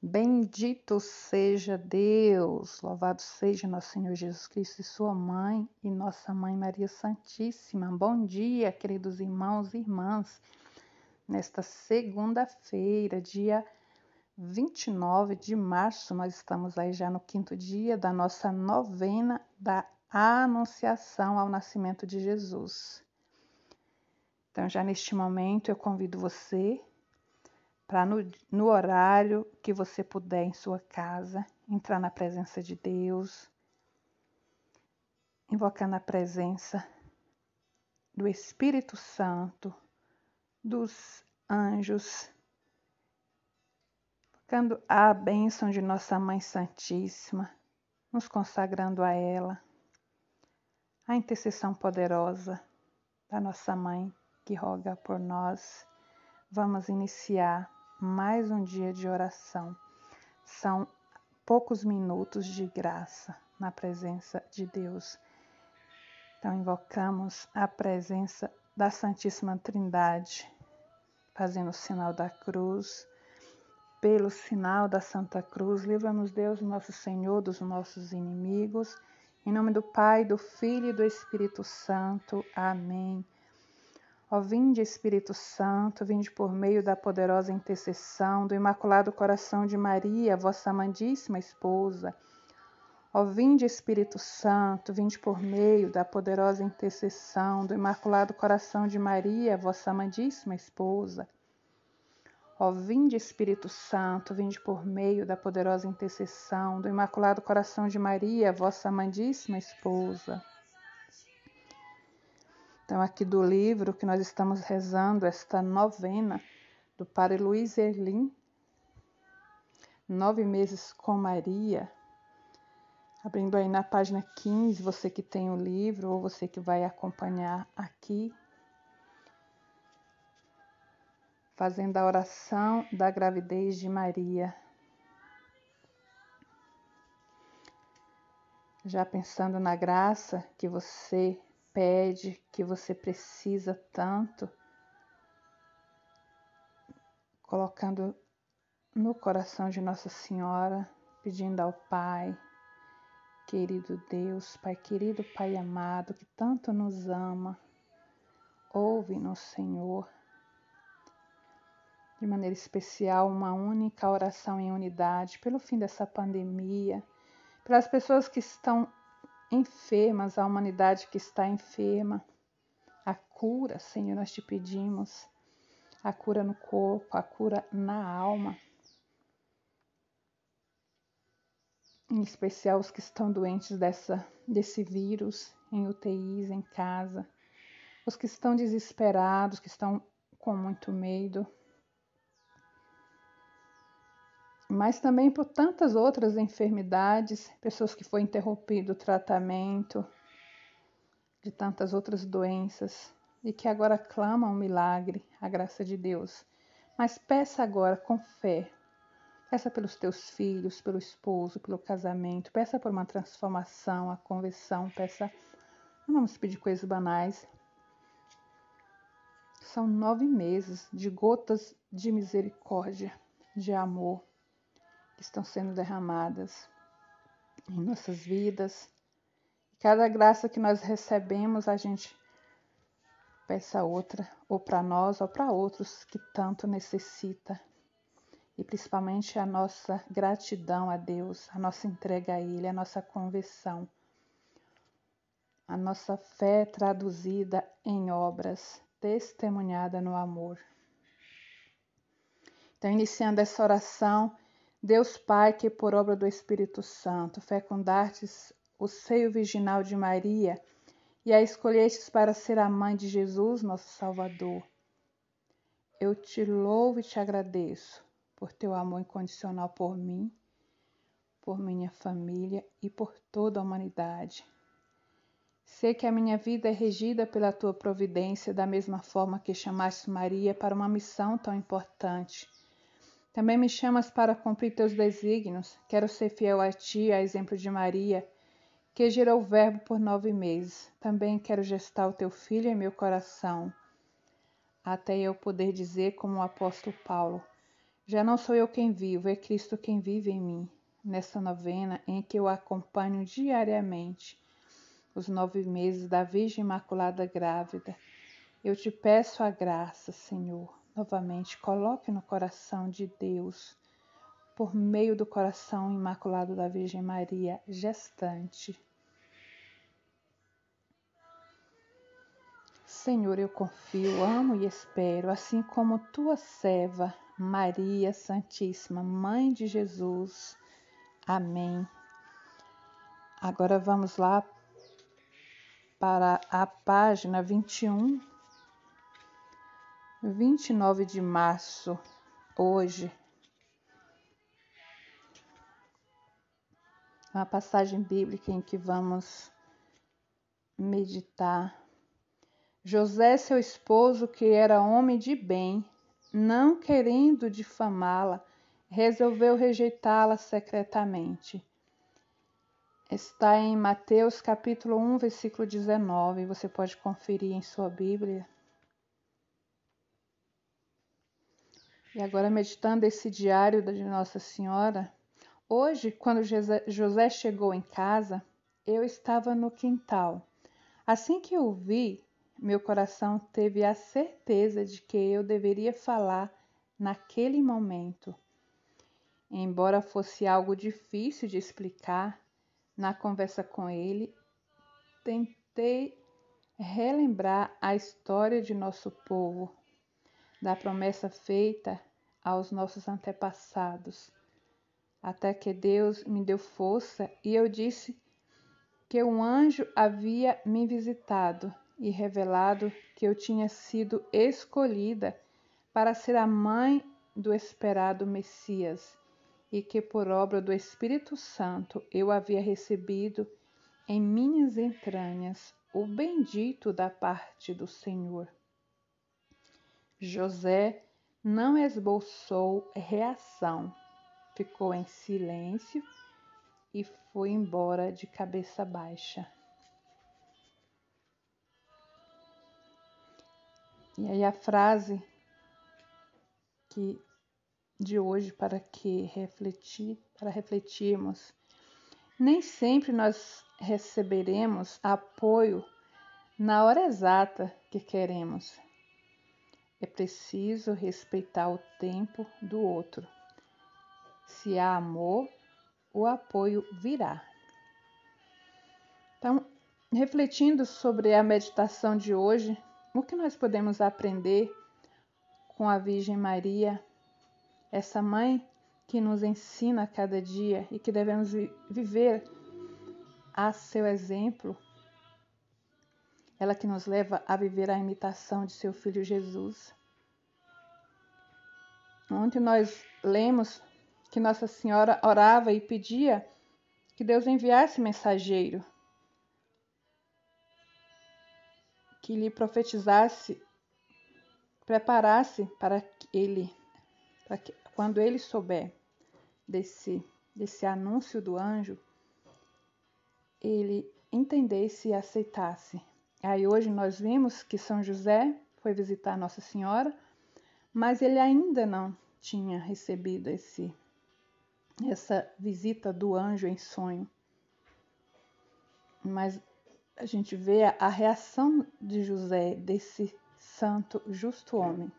Bendito seja Deus, louvado seja nosso Senhor Jesus Cristo e sua mãe e nossa mãe Maria Santíssima. Bom dia, queridos irmãos e irmãs. Nesta segunda-feira, dia 29 de março, nós estamos aí já no quinto dia da nossa novena da Anunciação ao Nascimento de Jesus. Então, já neste momento, eu convido você para no, no horário que você puder em sua casa, entrar na presença de Deus, invocando a presença do Espírito Santo, dos anjos, invocando a bênção de nossa Mãe Santíssima, nos consagrando a ela, a intercessão poderosa da nossa Mãe que roga por nós. Vamos iniciar mais um dia de oração. São poucos minutos de graça na presença de Deus. Então, invocamos a presença da Santíssima Trindade, fazendo o sinal da cruz. Pelo sinal da Santa Cruz, livra-nos, Deus, nosso Senhor, dos nossos inimigos. Em nome do Pai, do Filho e do Espírito Santo. Amém. Ó vinde Espírito Santo, vinde por meio da poderosa intercessão do Imaculado Coração de Maria, vossa amadíssima esposa. Ó vinde Espírito Santo, vinde por meio da poderosa intercessão do Imaculado Coração de Maria, vossa amadíssima esposa. Ó vinde Espírito Santo, vinde por meio da poderosa intercessão do Imaculado Coração de Maria, vossa amadíssima esposa. Então, aqui do livro que nós estamos rezando, esta novena do Padre Luiz Erlim, Nove Meses com Maria, abrindo aí na página 15, você que tem o livro ou você que vai acompanhar aqui, fazendo a oração da gravidez de Maria. Já pensando na graça que você pede, que você precisa tanto, colocando no coração de Nossa Senhora, pedindo ao Pai, querido Deus, Pai querido, Pai amado, que tanto nos ama, ouve-nos, Senhor. De maneira especial, uma única oração em unidade pelo fim dessa pandemia, pelas pessoas que estão enfermas, a humanidade que está enferma. A cura, Senhor, nós te pedimos. A cura no corpo, a cura na alma. Em especial os que estão doentes dessa, desse vírus, em UTIs, em casa. Os que estão desesperados, que estão com muito medo. Mas também por tantas outras enfermidades, pessoas que foi interrompido o tratamento de tantas outras doenças e que agora clamam o milagre, a graça de Deus. Mas peça agora com fé. Peça pelos teus filhos, pelo esposo, pelo casamento, peça por uma transformação, a conversão, peça. Não vamos pedir coisas banais. São nove meses de gotas de misericórdia, de amor, estão sendo derramadas em nossas vidas. Cada graça que nós recebemos, a gente peça outra, ou para nós ou para outros que tanto necessita. E principalmente a nossa gratidão a Deus, a nossa entrega a Ele, a nossa conversão, a nossa fé traduzida em obras, testemunhada no amor. Então, iniciando essa oração, Deus Pai, que por obra do Espírito Santo fecundastes o seio virginal de Maria e a escolhestes para ser a mãe de Jesus, nosso Salvador. Eu te louvo e te agradeço por teu amor incondicional por mim, por minha família e por toda a humanidade. Sei que a minha vida é regida pela tua providência, da mesma forma que chamaste Maria para uma missão tão importante também me chamas para cumprir teus desígnios. Quero ser fiel a ti, a exemplo de Maria, que gerou o Verbo por nove meses. Também quero gestar o teu filho em meu coração, até eu poder dizer, como o apóstolo Paulo: Já não sou eu quem vivo, é Cristo quem vive em mim. Nessa novena em que eu acompanho diariamente os nove meses da Virgem Imaculada Grávida, eu te peço a graça, Senhor, novamente, coloque no coração de Deus, por meio do coração imaculado da Virgem Maria, gestante. Senhor, eu confio, amo e espero, assim como tua serva, Maria Santíssima, Mãe de Jesus. Amém. Agora vamos lá para a página 21, 29 de março, hoje. Uma passagem bíblica em que vamos meditar. José, seu esposo, que era homem de bem, não querendo difamá-la, resolveu rejeitá-la secretamente. Está em Mateus capítulo 1, versículo 19. Você pode conferir em sua Bíblia. E agora, meditando esse diário de Nossa Senhora, hoje, quando José chegou em casa, eu estava no quintal. Assim que o vi, meu coração teve a certeza de que eu deveria falar naquele momento. Embora fosse algo difícil de explicar, na conversa com ele, tentei relembrar a história de nosso povo, da promessa feita aos nossos antepassados, até que Deus me deu força e eu disse que um anjo havia me visitado e revelado que eu tinha sido escolhida para ser a mãe do esperado Messias e que por obra do Espírito Santo eu havia recebido em minhas entranhas o bendito da parte do Senhor. José não esboçou reação, ficou em silêncio e foi embora de cabeça baixa. E aí a frase que de hoje para que refletir, para refletirmos, nem sempre nós receberemos apoio na hora exata que queremos. É preciso respeitar o tempo do outro. Se há amor, o apoio virá. Então, refletindo sobre a meditação de hoje, o que nós podemos aprender com a Virgem Maria, essa mãe que nos ensina a cada dia e que devemos viver a seu exemplo? Ela que nos leva a viver a imitação de seu filho Jesus. Ontem nós lemos que Nossa Senhora orava e pedia que Deus enviasse mensageiro que lhe profetizasse, preparasse para ele, para que, quando ele souber desse, desse anúncio do anjo, ele entendesse e aceitasse. Aí hoje nós vimos que São José foi visitar Nossa Senhora, mas ele ainda não tinha recebido esse essa visita do anjo em sonho. Mas a gente vê a, a reação de José, desse santo, justo homem.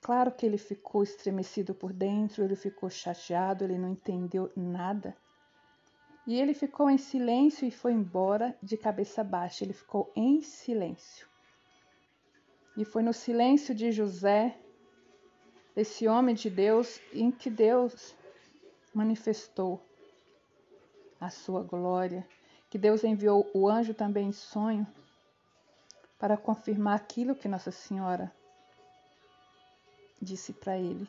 Claro que ele ficou estremecido por dentro, ele ficou chateado, ele não entendeu nada. E ele ficou em silêncio e foi embora de cabeça baixa. Ele ficou em silêncio. E foi no silêncio de José, esse homem de Deus, em que Deus manifestou a sua glória que Deus enviou o anjo também em sonho para confirmar aquilo que Nossa Senhora disse para ele.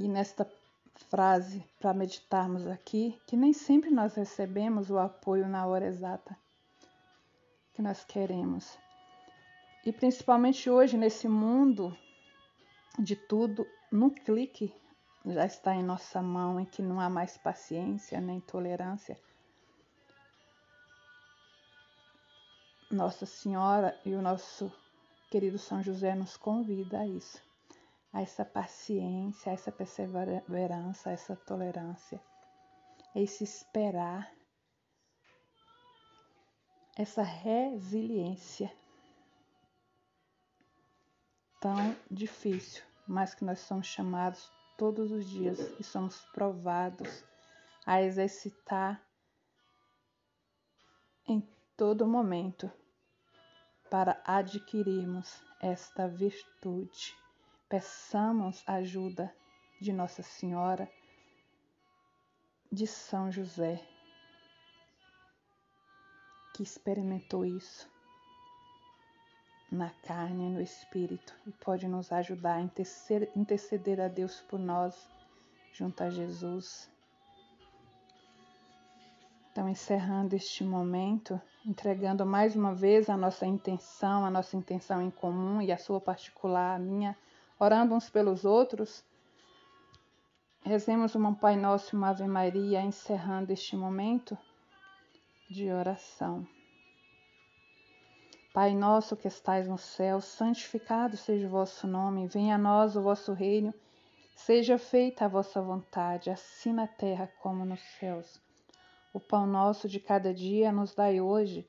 E nesta frase, para meditarmos aqui, que nem sempre nós recebemos o apoio na hora exata que nós queremos. E principalmente hoje, nesse mundo de tudo, no clique já está em nossa mão, em que não há mais paciência nem tolerância. Nossa Senhora e o nosso querido São José nos convida a isso, a essa paciência, a essa perseverança, a essa tolerância, esse esperar, essa resiliência tão difícil, mas que nós somos chamados todos os dias e somos provados a exercitar em todo momento para adquirirmos esta virtude. Peçamos ajuda de Nossa Senhora de São José, que experimentou isso na carne e no espírito e pode nos ajudar a interceder a Deus por nós junto a Jesus. Então, encerrando este momento, entregando mais uma vez a nossa intenção, a nossa intenção em comum e a sua particular, a minha, orando uns pelos outros. Rezemos um Pai Nosso e uma Ave Maria, encerrando este momento de oração. Pai nosso que estais no céu, santificado seja o vosso nome, venha a nós o vosso reino, seja feita a vossa vontade, assim na terra como nos céus. O pão nosso de cada dia nos dai hoje,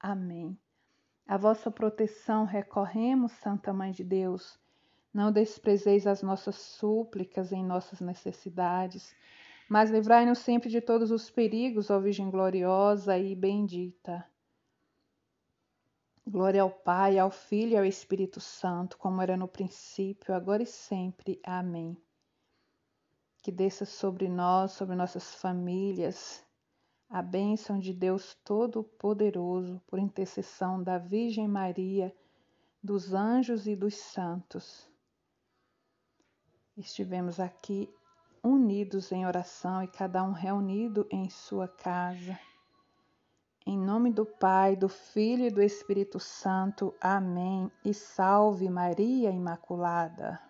Amém. A vossa proteção recorremos, Santa Mãe de Deus. Não desprezeis as nossas súplicas em nossas necessidades mas livrai-nos sempre de todos os perigos, ó Virgem gloriosa e bendita. Glória ao Pai, ao Filho e ao Espírito Santo, como era no princípio, agora e sempre. Amém. Que desça sobre nós, sobre nossas famílias, a bênção de Deus Todo-Poderoso, por intercessão da Virgem Maria, dos anjos e dos santos. Estivemos aqui unidos em oração e cada um reunido em sua casa. Em nome do Pai, do Filho e do Espírito Santo. Amém. E salve Maria Imaculada.